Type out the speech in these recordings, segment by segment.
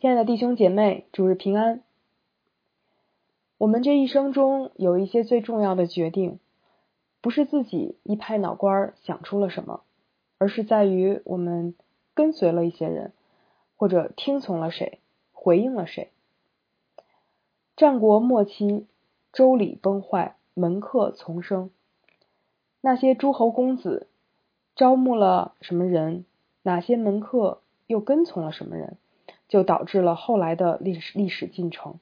亲爱的弟兄姐妹，主日平安。我们这一生中有一些最重要的决定，不是自己一拍脑瓜想出了什么，而是在于我们跟随了一些人，或者听从了谁，回应了谁。战国末期，周礼崩坏，门客丛生，那些诸侯公子招募了什么人，哪些门客又跟从了什么人？就导致了后来的历史历史进程。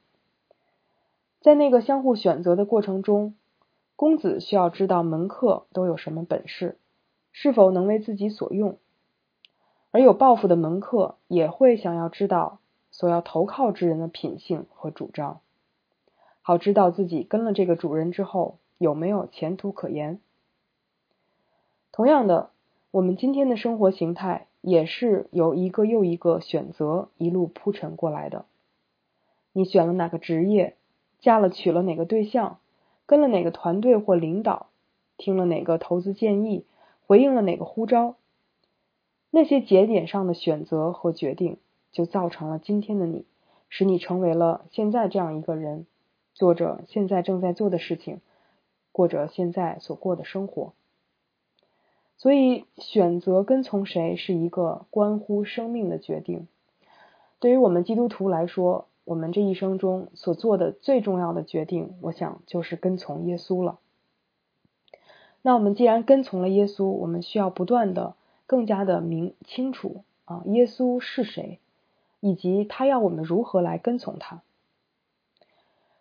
在那个相互选择的过程中，公子需要知道门客都有什么本事，是否能为自己所用；而有抱负的门客也会想要知道所要投靠之人的品性和主张，好知道自己跟了这个主人之后有没有前途可言。同样的，我们今天的生活形态。也是由一个又一个选择一路铺陈过来的。你选了哪个职业，嫁了娶了哪个对象，跟了哪个团队或领导，听了哪个投资建议，回应了哪个呼召，那些节点上的选择和决定，就造成了今天的你，使你成为了现在这样一个人，做着现在正在做的事情，过着现在所过的生活。所以，选择跟从谁是一个关乎生命的决定。对于我们基督徒来说，我们这一生中所做的最重要的决定，我想就是跟从耶稣了。那我们既然跟从了耶稣，我们需要不断的、更加的明清楚啊，耶稣是谁，以及他要我们如何来跟从他。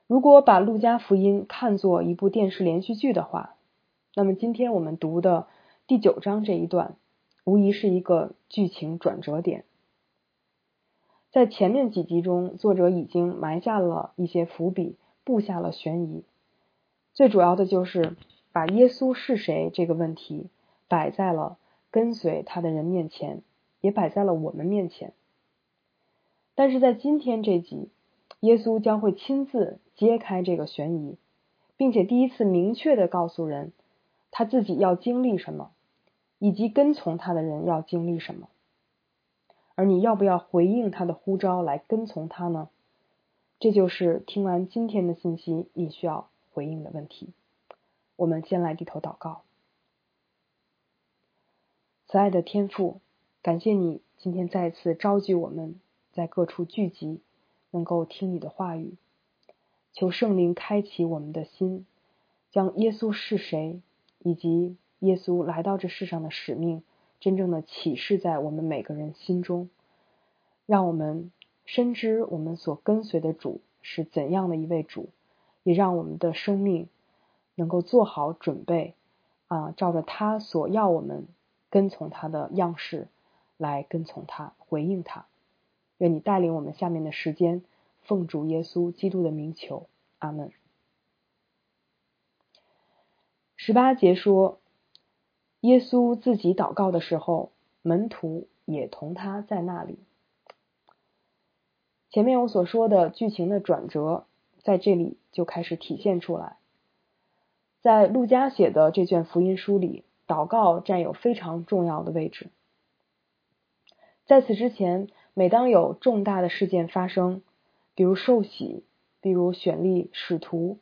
如果把路加福音看作一部电视连续剧的话，那么今天我们读的。第九章这一段，无疑是一个剧情转折点。在前面几集中，作者已经埋下了一些伏笔，布下了悬疑。最主要的就是把耶稣是谁这个问题摆在了跟随他的人面前，也摆在了我们面前。但是在今天这集，耶稣将会亲自揭开这个悬疑，并且第一次明确的告诉人他自己要经历什么。以及跟从他的人要经历什么，而你要不要回应他的呼召来跟从他呢？这就是听完今天的信息你需要回应的问题。我们先来低头祷告。慈爱的天父，感谢你今天再次召集我们在各处聚集，能够听你的话语。求圣灵开启我们的心，将耶稣是谁以及。耶稣来到这世上的使命，真正的启示在我们每个人心中，让我们深知我们所跟随的主是怎样的一位主，也让我们的生命能够做好准备啊，照着他所要我们跟从他的样式来跟从他，回应他。愿你带领我们下面的时间，奉主耶稣基督的名求，阿门。十八节说。耶稣自己祷告的时候，门徒也同他在那里。前面我所说的剧情的转折，在这里就开始体现出来。在路加写的这卷福音书里，祷告占有非常重要的位置。在此之前，每当有重大的事件发生，比如受洗，比如选立使徒，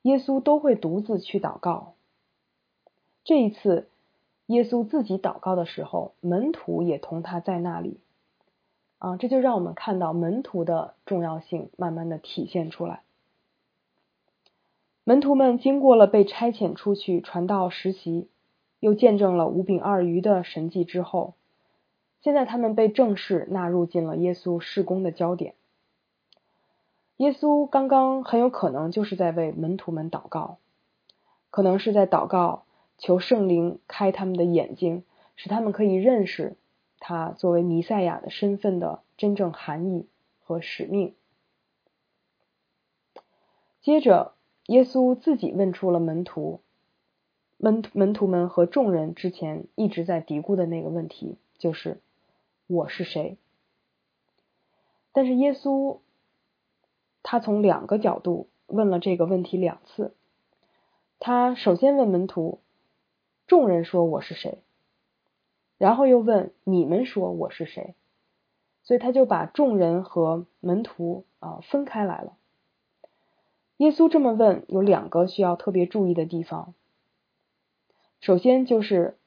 耶稣都会独自去祷告。这一次。耶稣自己祷告的时候，门徒也同他在那里，啊，这就让我们看到门徒的重要性慢慢的体现出来。门徒们经过了被差遣出去传道实习，又见证了五饼二鱼的神迹之后，现在他们被正式纳入进了耶稣事工的焦点。耶稣刚刚很有可能就是在为门徒们祷告，可能是在祷告。求圣灵开他们的眼睛，使他们可以认识他作为弥赛亚的身份的真正含义和使命。接着，耶稣自己问出了门徒门门徒们和众人之前一直在嘀咕的那个问题，就是我是谁？但是耶稣他从两个角度问了这个问题两次。他首先问门徒。众人说我是谁，然后又问你们说我是谁。所以他就把众人和门徒啊分开来了。耶稣这么问，有两个需要特别注意的地方。首先就是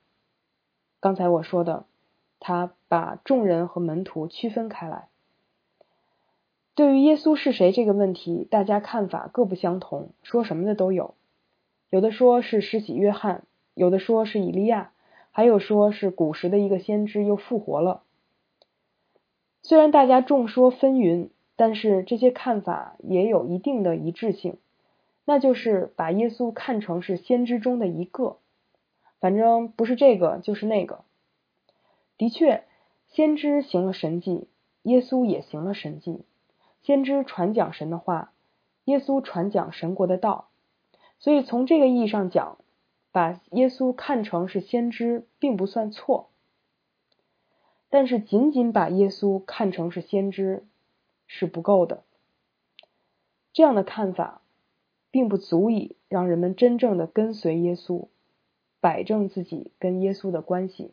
刚才我说的，他把众人和门徒区分开来。对于耶稣是谁这个问题，大家看法各不相同，说什么的都有。有的说是施洗约翰，有的说是以利亚，还有说是古时的一个先知又复活了。虽然大家众说纷纭。但是这些看法也有一定的一致性，那就是把耶稣看成是先知中的一个，反正不是这个就是那个。的确，先知行了神迹，耶稣也行了神迹。先知传讲神的话，耶稣传讲神国的道。所以从这个意义上讲，把耶稣看成是先知并不算错。但是仅仅把耶稣看成是先知。是不够的，这样的看法并不足以让人们真正的跟随耶稣，摆正自己跟耶稣的关系。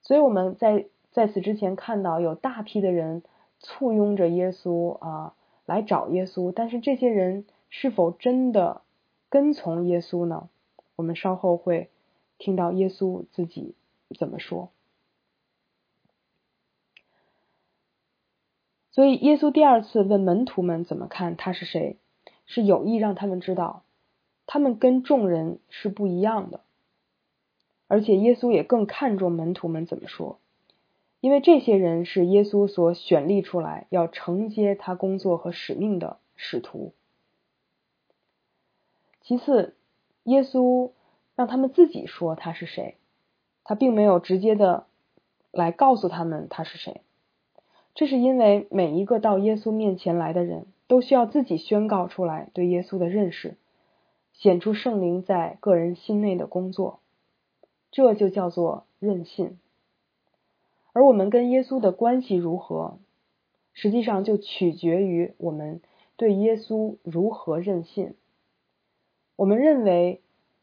所以我们在在此之前看到有大批的人簇拥着耶稣啊来找耶稣，但是这些人是否真的跟从耶稣呢？我们稍后会听到耶稣自己怎么说。所以，耶稣第二次问门徒们怎么看他是谁，是有意让他们知道，他们跟众人是不一样的。而且，耶稣也更看重门徒们怎么说，因为这些人是耶稣所选立出来要承接他工作和使命的使徒。其次，耶稣让他们自己说他是谁，他并没有直接的来告诉他们他是谁。这是因为每一个到耶稣面前来的人都需要自己宣告出来对耶稣的认识，显出圣灵在个人心内的工作，这就叫做任信。而我们跟耶稣的关系如何，实际上就取决于我们对耶稣如何任信。我们认为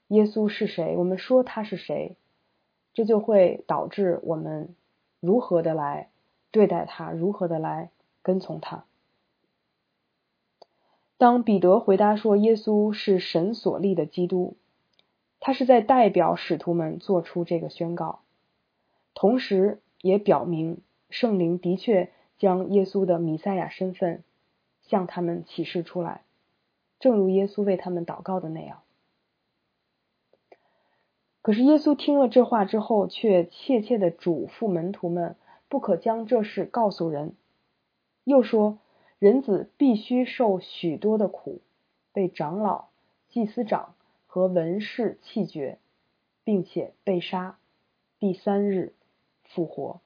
耶稣是谁，我们说他是谁，这就会导致我们如何的来。对待他，如何的来跟从他？当彼得回答说耶稣是神所立的基督，他是在代表使徒们做出这个宣告，同时也表明圣灵的确将耶稣的弥赛亚身份向他们启示出来，正如耶稣为他们祷告的那样。可是耶稣听了这话之后，却切切的嘱咐门徒们。不可将这事告诉人。又说，人子必须受许多的苦，被长老、祭司长和文士弃绝，并且被杀，第三日复活。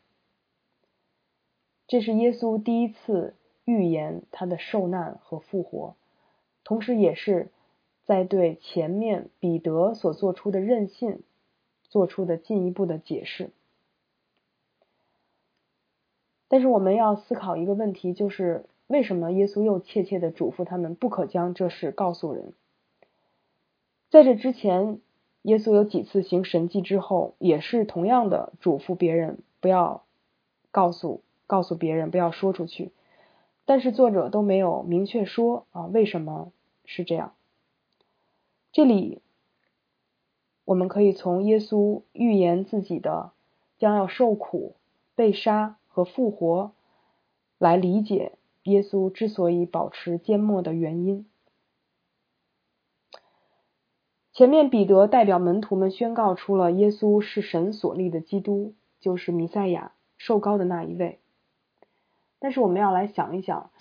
这是耶稣第一次预言他的受难和复活，同时也是在对前面彼得所做出的任性做出的进一步的解释。但是我们要思考一个问题，就是为什么耶稣又切切的嘱咐他们不可将这事告诉人？在这之前，耶稣有几次行神迹之后，也是同样的嘱咐别人不要告诉告诉别人，不要说出去。但是作者都没有明确说啊，为什么是这样？这里我们可以从耶稣预言自己的将要受苦、被杀。和复活来理解耶稣之所以保持缄默的原因。前面彼得代表门徒们宣告出了耶稣是神所立的基督，就是弥赛亚，受高的那一位。但是我们要来想一想，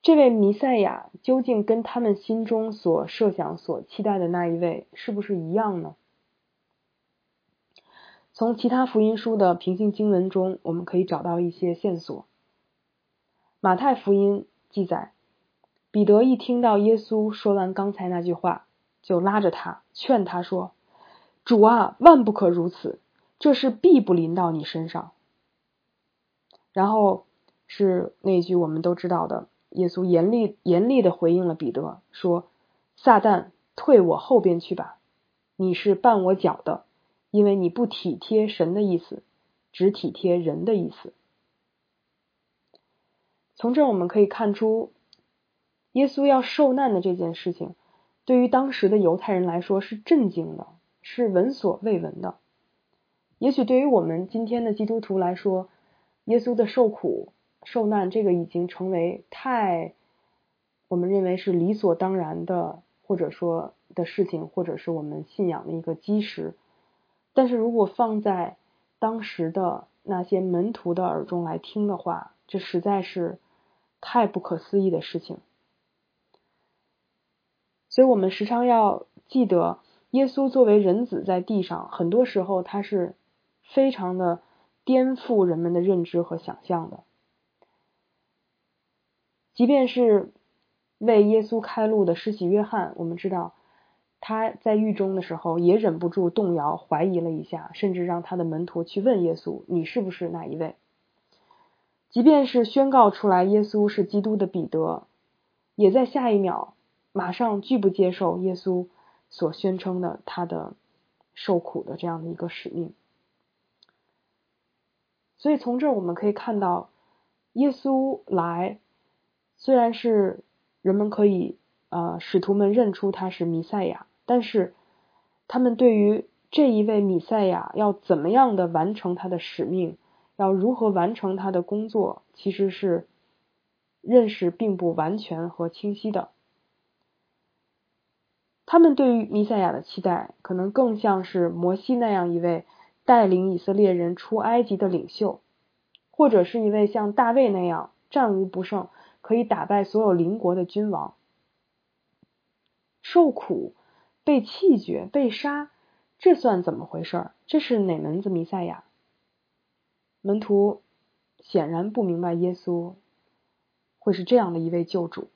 这位弥赛亚究竟跟他们心中所设想、所期待的那一位是不是一样呢？从其他福音书的平行经文中，我们可以找到一些线索。马太福音记载，彼得一听到耶稣说完刚才那句话，就拉着他劝他说：“主啊，万不可如此，这事必不临到你身上。”然后是那句我们都知道的，耶稣严厉严厉的回应了彼得，说：“撒旦，退我后边去吧，你是绊我脚的。”因为你不体贴神的意思，只体贴人的意思。从这我们可以看出，耶稣要受难的这件事情，对于当时的犹太人来说是震惊的，是闻所未闻的。也许对于我们今天的基督徒来说，耶稣的受苦受难，这个已经成为太我们认为是理所当然的，或者说的事情，或者是我们信仰的一个基石。但是如果放在当时的那些门徒的耳中来听的话，这实在是。太不可思议的事情，所以我们时常要记得，耶稣作为人子在地上，很多时候他是非常的颠覆人们的认知和想象的。即便是为耶稣开路的施洗约翰，我们知道他在狱中的时候也忍不住动摇、怀疑了一下，甚至让他的门徒去问耶稣：“你是不是那一位？”即便是宣告出来耶稣是基督的彼得，也在下一秒马上拒不接受耶稣所宣称的他的受苦的这样的一个使命。所以从这儿我们可以看到，耶稣来虽然是人们可以呃使徒们认出他是弥赛亚，但是他们对于这一位弥赛亚要怎么样的完成他的使命。要如何完成他的工作，其实是认识并不完全和清晰的。他们对于弥赛亚的期待，可能更像是摩西那样一位带领以色列人出埃及的领袖，或者是一位像大卫那样战无不胜、可以打败所有邻国的君王。受苦、被弃绝、被杀，这算怎么回事儿？这是哪门子弥赛亚？门徒显然不明白耶稣会是这样的一位救主。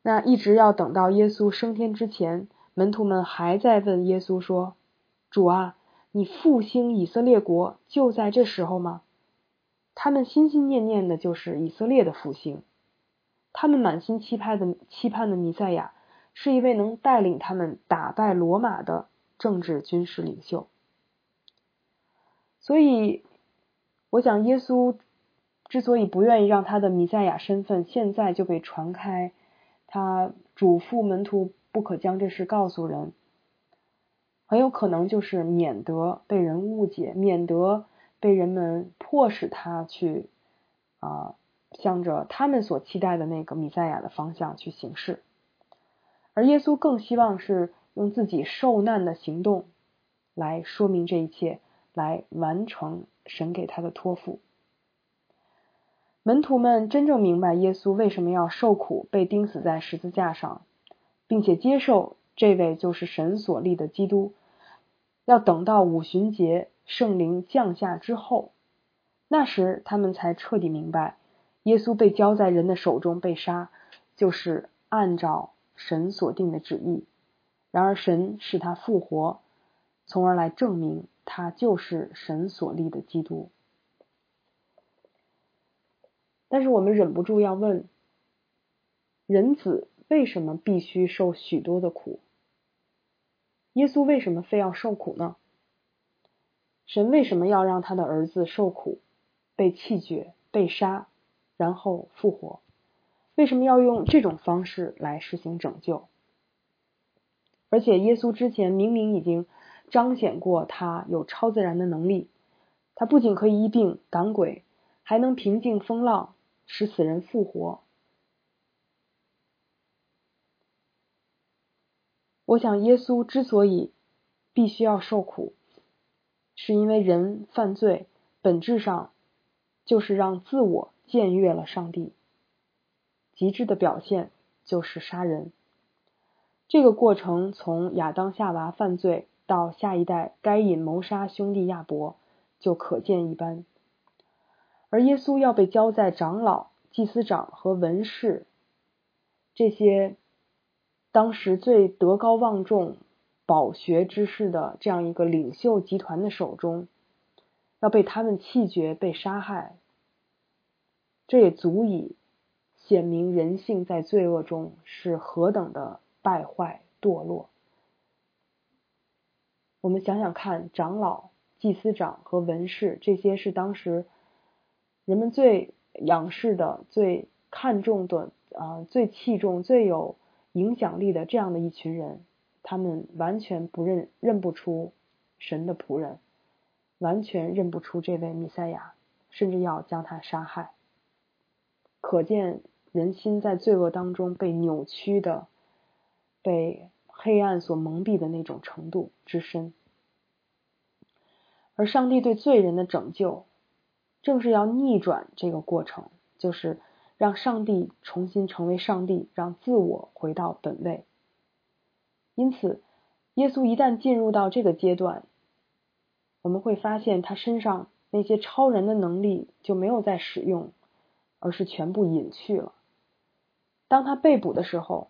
那一直要等到耶稣升天之前，门徒们还在问耶稣说：“主啊，你复兴以色列国就在这时候吗？”他们心心念念的就是以色列的复兴，他们满心期盼的期盼的弥赛亚是一位能带领他们打败罗马的政治军事领袖。所以，我想耶稣之所以不愿意让他的弥赛亚身份现在就被传开，他嘱咐门徒不可将这事告诉人，很有可能就是免得被人误解，免得被人们迫使他去啊向着他们所期待的那个弥赛亚的方向去行事。而耶稣更希望是用自己受难的行动来说明这一切。来完成神给他的托付。门徒们真正明白耶稣为什么要受苦，被钉死在十字架上，并且接受这位就是神所立的基督。要等到五旬节圣灵降下之后，那时他们才彻底明白，耶稣被交在人的手中被杀，就是按照神所定的旨意。然而神使他复活，从而来证明。他就是神所立的基督，但是我们忍不住要问：人子为什么必须受许多的苦？耶稣为什么非要受苦呢？神为什么要让他的儿子受苦、被弃绝、被杀，然后复活？为什么要用这种方式来实行拯救？而且耶稣之前明明已经。彰显过他有超自然的能力，他不仅可以医病赶鬼，还能平静风浪，使死人复活。我想，耶稣之所以必须要受苦，是因为人犯罪本质上就是让自我僭越了上帝，极致的表现就是杀人。这个过程从亚当夏娃犯罪。到下一代该隐谋杀兄弟亚伯，就可见一斑。而耶稣要被交在长老、祭司长和文士这些当时最德高望重、饱学之士的这样一个领袖集团的手中，要被他们弃绝、被杀害，这也足以显明人性在罪恶中是何等的败坏堕落。我们想想看，长老、祭司长和文士，这些是当时人们最仰视的、最看重的、啊最器重、最有影响力的这样的一群人，他们完全不认认不出神的仆人，完全认不出这位弥赛亚，甚至要将他杀害。可见人心在罪恶当中被扭曲的、被黑暗所蒙蔽的那种程度之深。而上帝对罪人的拯救，正是要逆转这个过程，就是让上帝重新成为上帝，让自我回到本位。因此，耶稣一旦进入到这个阶段，我们会发现他身上那些超人的能力就没有再使用，而是全部隐去了。当他被捕的时候，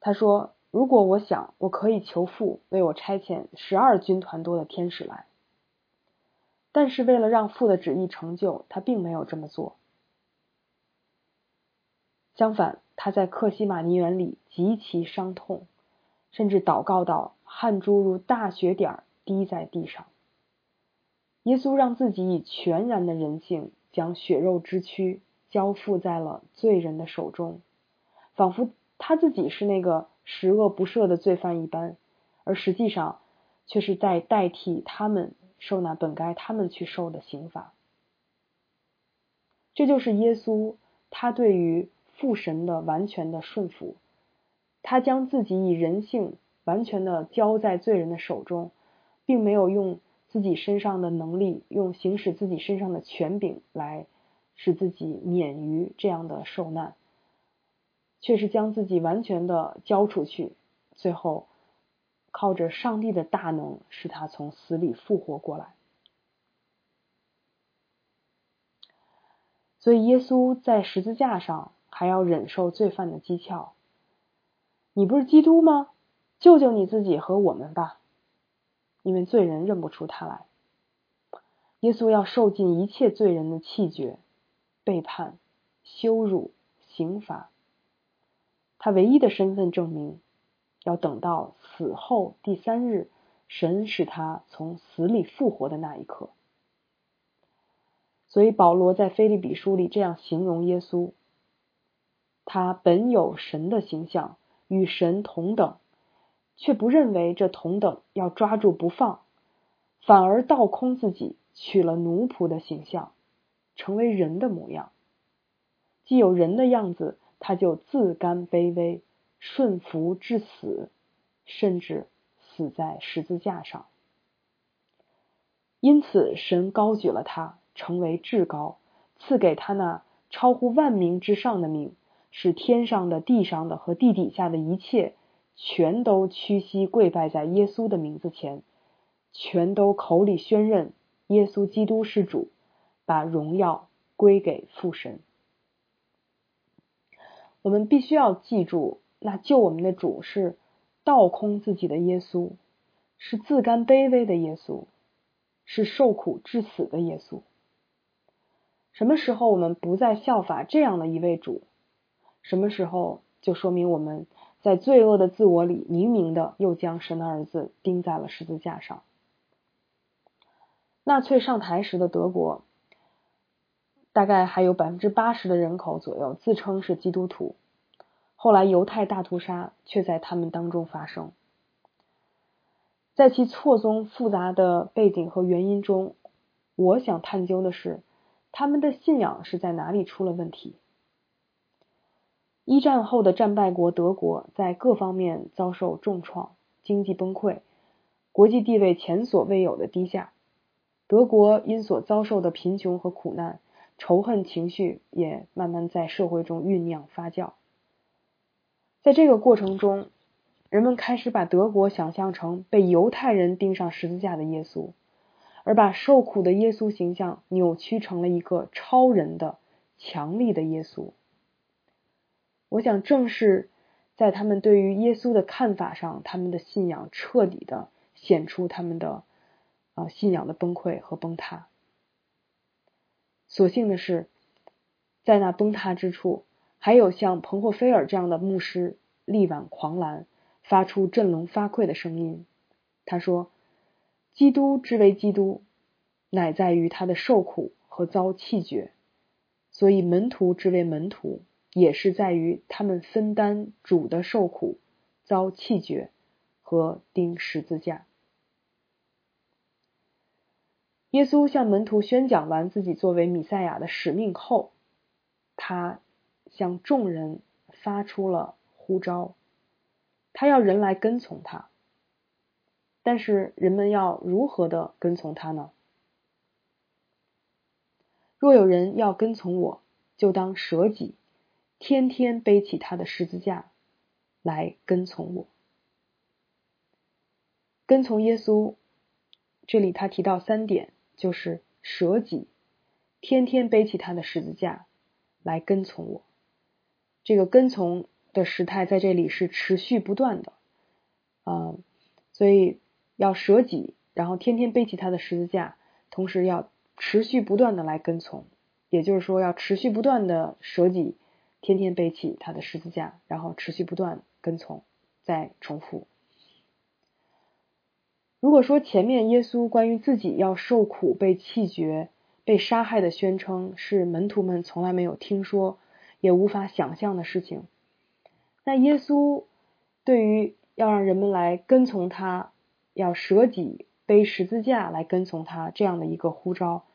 他说：“如果我想，我可以求父为我差遣十二军团多的天使来。”但是为了让父的旨意成就，他并没有这么做。相反，他在克西马尼园里极其伤痛，甚至祷告到汗珠如大雪点滴在地上。耶稣让自己以全然的人性，将血肉之躯交付在了罪人的手中，仿佛他自己是那个十恶不赦的罪犯一般，而实际上却是在代替他们。受那本该他们去受的刑罚，这就是耶稣他对于父神的完全的顺服，他将自己以人性完全的交在罪人的手中，并没有用自己身上的能力，用行使自己身上的权柄来使自己免于这样的受难，却是将自己完全的交出去，最后。靠着上帝的大能，使他从死里复活过来。所以，耶稣在十字架上还要忍受罪犯的讥诮。你不是基督吗？救救你自己和我们吧！因为罪人认不出他来。耶稣要受尽一切罪人的气绝、背叛、羞辱、刑罚。他唯一的身份证明。要等到死后第三日，神使他从死里复活的那一刻。所以保罗在菲利比书里这样形容耶稣：他本有神的形象，与神同等，却不认为这同等要抓住不放，反而倒空自己，取了奴仆的形象，成为人的模样。既有人的样子，他就自甘卑微。顺服至死，甚至死在十字架上。因此，神高举了他，成为至高，赐给他那超乎万名之上的名，使天上的、地上的和地底下的一切，全都屈膝跪拜在耶稣的名字前，全都口里宣认耶稣基督是主，把荣耀归给父神。我们必须要记住。那救我们的主是倒空自己的耶稣，是自甘卑微的耶稣，是受苦致死的耶稣。什么时候我们不再效法这样的一位主？什么时候就说明我们在罪恶的自我里，明明的又将神的儿子钉在了十字架上？纳粹上台时的德国，大概还有百分之八十的人口左右自称是基督徒。后来，犹太大屠杀却在他们当中发生。在其错综复杂的背景和原因中，我想探究的是，他们的信仰是在哪里出了问题？一战后的战败国德国在各方面遭受重创，经济崩溃，国际地位前所未有的低下。德国因所遭受的贫穷和苦难，仇恨情绪也慢慢在社会中酝酿发酵。在这个过程中，人们开始把德国想象成被犹太人钉上十字架的耶稣，而把受苦的耶稣形象扭曲成了一个超人的、强力的耶稣。我想，正是在他们对于耶稣的看法上，他们的信仰彻底的显出他们的啊信仰的崩溃和崩塌。所幸的是，在那崩塌之处。还有像彭霍菲尔这样的牧师力挽狂澜，发出振聋发聩的声音。他说：“基督之为基督，乃在于他的受苦和遭弃绝，所以门徒之为门徒，也是在于他们分担主的受苦、遭弃绝和钉十字架。耶稣向门徒宣讲完自己作为弥赛亚的使命后，他向众人发出了呼召，他要人来跟从他。但是人们要如何的跟从他呢？若有人要跟从我，就当舍己，天天背起他的十字架来跟从我。跟从耶稣，这里他提到三点。就是舍己，天天背起他的十字架来跟从我。这个跟从的时态在这里是持续不断的，啊，所以要舍己，然后天天背起他的十字架，同时要持续不断的来跟从。也就是说，要持续不断的舍己，天天背起他的十字架，然后持续不断跟从。再重复。如果说前面耶稣关于自己要受苦、被弃绝、被杀害的宣称是门徒们从来没有听说、也无法想象的事情，那耶稣对于要让人们来跟从他、要舍己背十字架来跟从他这样的一个呼召，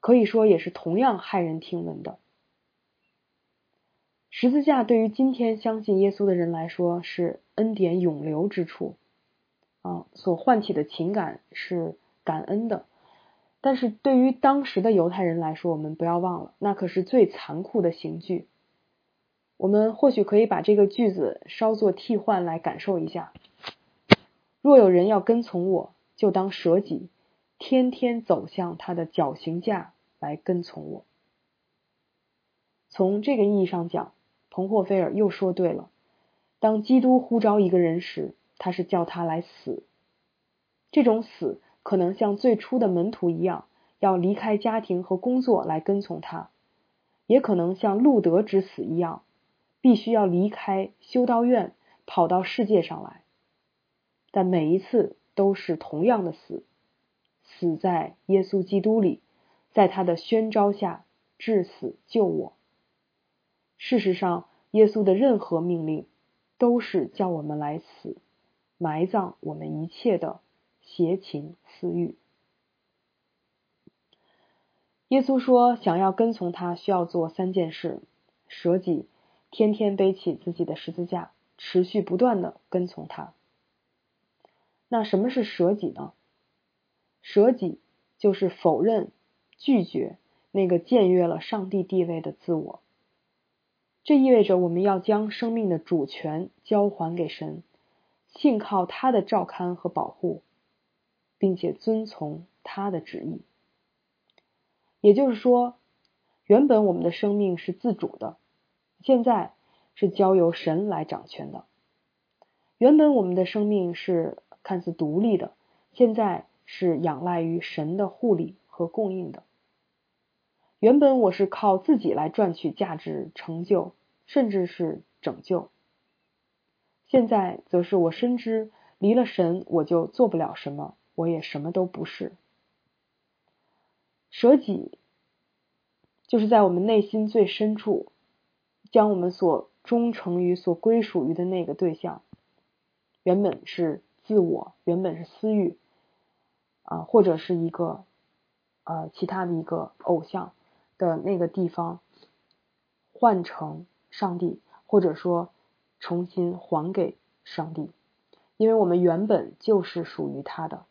可以说也是同样骇人听闻的。十字架对于今天相信耶稣的人来说是恩典永留之处。啊，所唤起的情感是感恩的，但是对于当时的犹太人来说，我们不要忘了，那可是最残酷的刑具。我们或许可以把这个句子稍作替换来感受一下：若有人要跟从我，就当舍己，天天走向他的绞刑架来跟从我。从这个意义上讲，彭霍菲尔又说对了：当基督呼召一个人时。他是叫他来死，这种死可能像最初的门徒一样，要离开家庭和工作来跟从他；也可能像路德之死一样，必须要离开修道院，跑到世界上来。但每一次都是同样的死，死在耶稣基督里，在他的宣召下至死救我。事实上，耶稣的任何命令都是叫我们来死。埋葬我们一切的邪情私欲。耶稣说：“想要跟从他，需要做三件事：舍己，天天背起自己的十字架，持续不断的跟从他。”那什么是舍己呢？舍己就是否认、拒绝那个僭越了上帝地位的自我。这意味着我们要将生命的主权交还给神。信靠他的照看和保护，并且遵从他的旨意。也就是说，原本我们的生命是自主的，现在是交由神来掌权的；原本我们的生命是看似独立的，现在是仰赖于神的护理和供应的；原本我是靠自己来赚取价值、成就，甚至是拯救。现在则是我深知离了神，我就做不了什么，我也什么都不是。舍己，就是在我们内心最深处，将我们所忠诚于、所归属于的那个对象，原本是自我，原本是私欲，啊，或者是一个呃其他的一个偶像的那个地方，换成上帝，或者说。重新还给上帝，因为我们原本就是属于他的。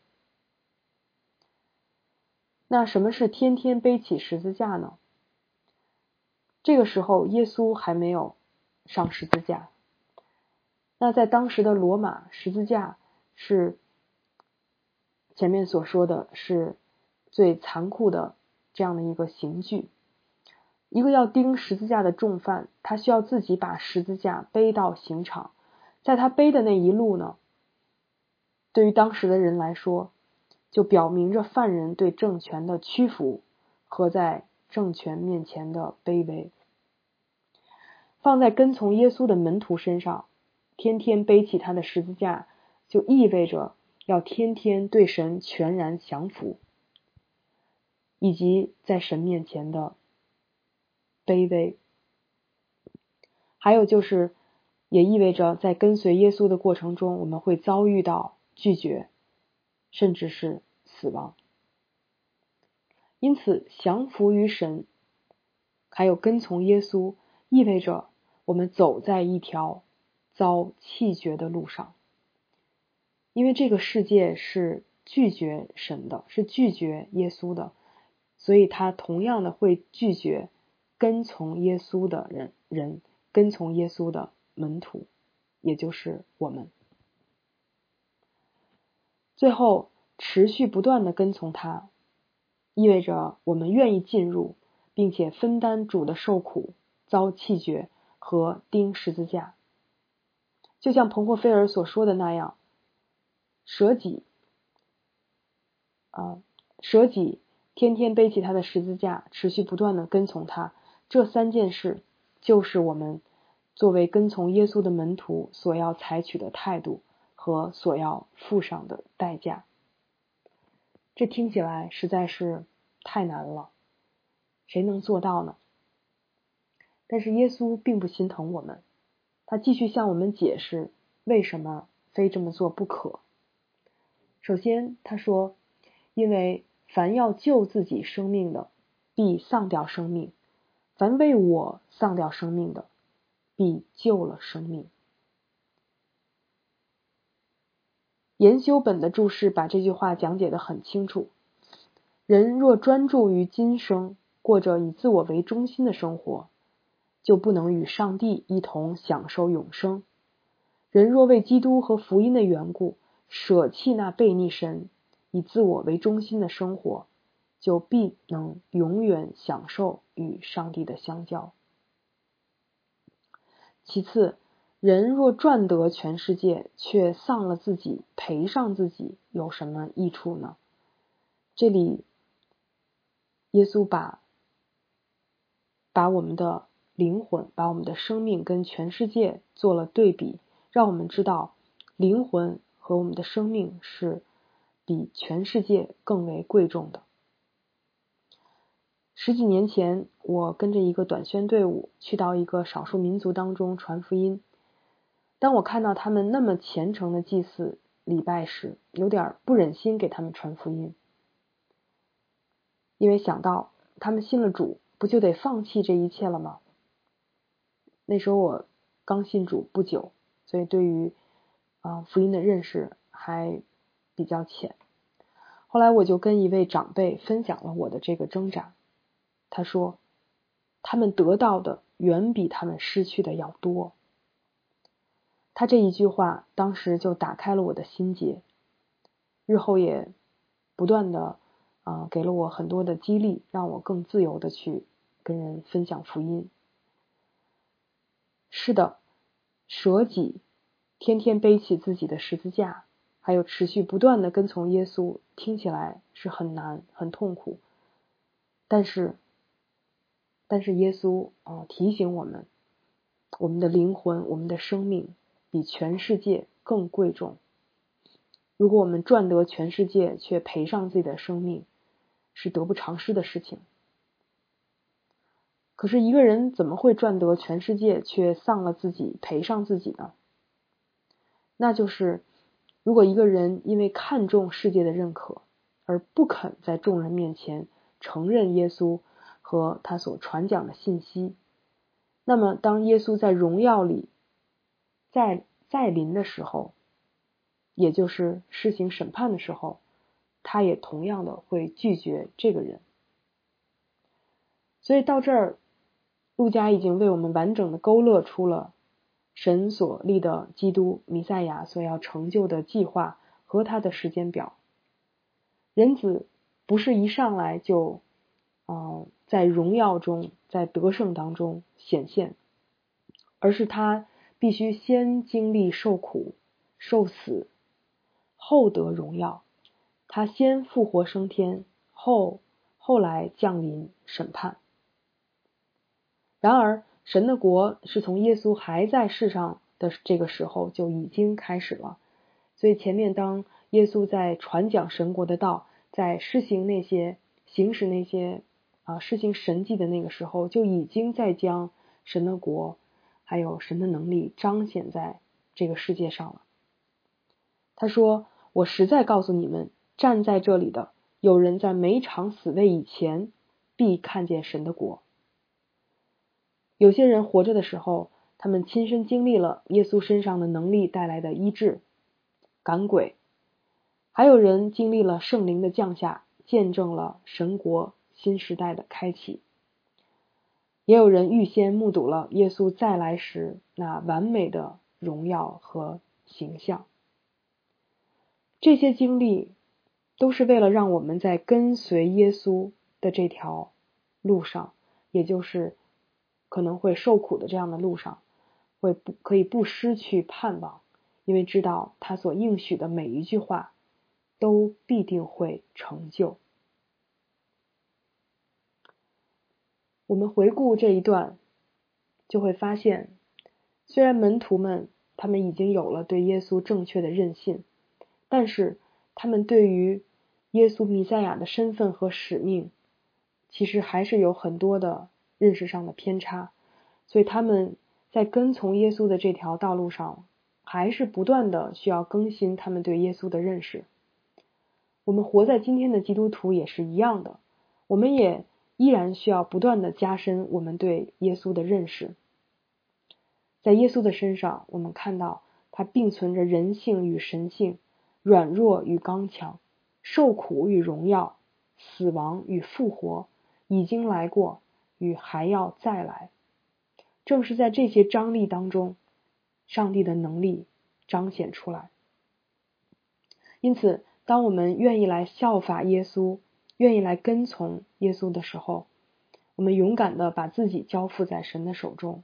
那什么是天天背起十字架呢？这个时候，耶稣还没有上十字架。那在当时的罗马，十字架是前面所说的是最残酷的这样的一个刑具。一个要钉十字架的重犯，他需要自己把十字架背到刑场，在他背的那一路呢，对于当时的人来说，就表明着犯人对政权的屈服和在政权面前的卑微。放在跟从耶稣的门徒身上，天天背起他的十字架，就意味着要天天对神全然降服，以及在神面前的。卑微。还有就是，也意味着在跟随耶稣的过程中，我们会遭遇到拒绝，甚至是死亡。因此，降服于神，还有跟从耶稣，意味着我们走在一条遭弃绝的路上。因为这个世界是拒绝神的，是拒绝耶稣的，所以他同样的会拒绝跟从耶稣的人，人跟从耶稣的门徒，也就是我们。最后，持续不断的跟从他。意味着我们愿意进入，并且分担主的受苦、遭弃绝和钉十字架。就像彭霍菲尔所说的那样，舍己啊，舍己，天天背起他的十字架，持续不断的跟从他。这三件事，就是我们作为跟从耶稣的门徒所要采取的态度和所要付上的代价。这听起来实在是太难了，谁能做到呢？但是耶稣并不心疼我们，他继续向我们解释为什么非这么做不可。首先，他说：“因为凡要救自己生命的，必丧掉生命；凡为我丧掉生命的，必救了生命。”研修本的注释把这句话讲解的很清楚。人若专注于今生，过着以自我为中心的生活，就不能与上帝一同享受永生。人若为基督和福音的缘故，舍弃那背逆神、以自我为中心的生活，就必能永远享受与上帝的相交。其次，人若赚得全世界，却丧了自己，赔上自己，有什么益处呢？这里，耶稣把把我们的灵魂、把我们的生命跟全世界做了对比，让我们知道，灵魂和我们的生命是比全世界更为贵重的。十几年前，我跟着一个短宣队伍去到一个少数民族当中传福音。当我看到他们那么虔诚的祭祀礼拜时，有点不忍心给他们传福音，因为想到他们信了主，不就得放弃这一切了吗？那时候我刚信主不久，所以对于啊福音的认识还比较浅。后来我就跟一位长辈分享了我的这个挣扎，他说，他们得到的远比他们失去的要多。他这一句话，当时就打开了我的心结，日后也不断的啊给了我很多的激励，让我更自由的去跟人分享福音。是的，舍己，天天背起自己的十字架，还有持续不断的跟从耶稣，听起来是很难、很痛苦。但是，但是耶稣啊提醒我们，我们的灵魂，我们的生命。比全世界更贵重。如果我们赚得全世界，却赔上自己的生命，是得不偿失的事情。可是，一个人怎么会赚得全世界，却丧了自己，赔上自己呢？那就是，如果一个人因为看重世界的认可，而不肯在众人面前承认耶稣和他所传讲的信息，那么当耶稣在荣耀里。在在临的时候，也就是施行审判的时候，他也同样的会拒绝这个人。所以到这儿，陆家已经为我们完整的勾勒出了神所立的基督弥赛亚所要成就的计划和他的时间表。人子不是一上来就，嗯，在荣耀中，在得胜当中显现，而是他。必须先经历受苦、受死，后得荣耀。他先复活升天，后后来降临审判。然而，神的国是从耶稣还在世上的这个时候就已经开始了。所以，前面当耶稣在传讲神国的道，在施行那些、行使那些啊实行神迹的那个时候，就已经在将神的国还有神的能力彰显在这个世界上了。他说：“我实在告诉你们，站在这里的有人在每场死位以前，必看见神的国。”有些人活着的时候，他们亲身经历了耶稣身上的能力带来的医治、赶鬼；还有人经历了圣灵的降下，见证了神国新时代的开启；也有人预先目睹了耶稣再来时那完美的荣耀和形象。这些经历都是为了让我们在跟随耶稣的这条路上，也就是。可能会受苦的这样的路上，会不可以不失去盼望，因为知道他所应许的每一句话都必定会成就。我们回顾这一段，就会发现，虽然门徒们他们已经有了对耶稣正确的认信，但是他们对于耶稣弥赛亚的身份和使命，其实还是有很多的。认识上的偏差，所以他们在跟从耶稣的这条道路上，还是不断的需要更新他们对耶稣的认识。我们活在今天的基督徒也是一样的，我们也依然需要不断的加深我们对耶稣的认识。在耶稣的身上，我们看到他并存着人性与神性，软弱与刚强，受苦与荣耀，死亡与复活，已经来过。与还要再来，正是在这些张力当中，上帝的能力彰显出来。因此，当我们愿意来效法耶稣，愿意来跟从耶稣的时候，我们勇敢的把自己交付在神的手中，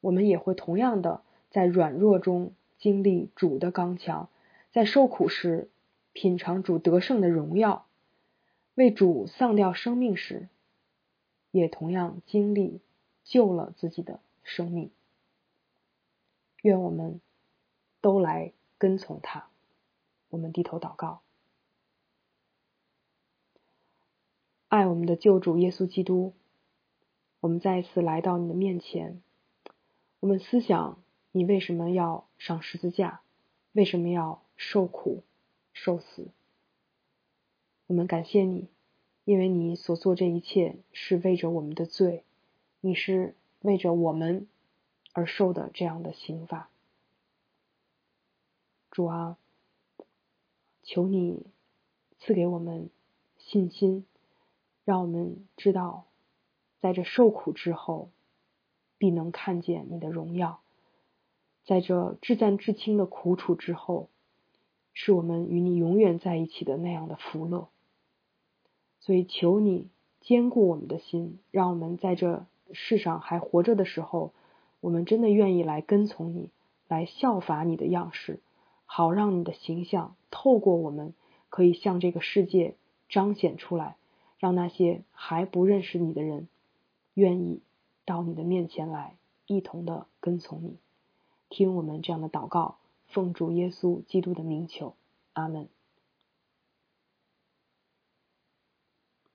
我们也会同样的在软弱中经历主的刚强，在受苦时品尝主得胜的荣耀，为主丧掉生命时。也同样经历救了自己的生命，愿我们都来跟从他。我们低头祷告，爱我们的救主耶稣基督。我们再一次来到你的面前，我们思想你为什么要上十字架，为什么要受苦受死？我们感谢你。因为你所做这一切是为着我们的罪，你是为着我们而受的这样的刑罚。主啊，求你赐给我们信心，让我们知道，在这受苦之后，必能看见你的荣耀；在这至赞至轻的苦楚之后，是我们与你永远在一起的那样的福乐。所以，求你坚固我们的心，让我们在这世上还活着的时候，我们真的愿意来跟从你，来效法你的样式，好让你的形象透过我们，可以向这个世界彰显出来，让那些还不认识你的人，愿意到你的面前来，一同的跟从你。听我们这样的祷告，奉主耶稣基督的名求，阿门。